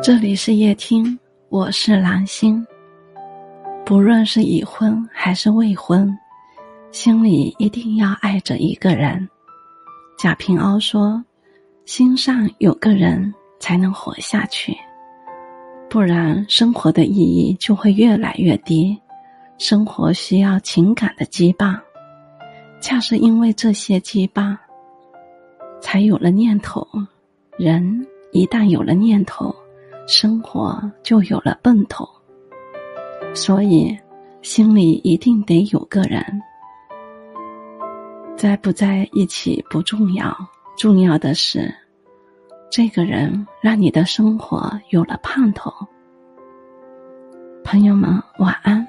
这里是夜听，我是蓝心。不论是已婚还是未婚，心里一定要爱着一个人。贾平凹说：“心上有个人，才能活下去，不然生活的意义就会越来越低。生活需要情感的羁绊，恰是因为这些羁绊，才有了念头。人一旦有了念头，生活就有了奔头。所以，心里一定得有个人。”在不在一起不重要，重要的是，这个人让你的生活有了盼头。朋友们，晚安。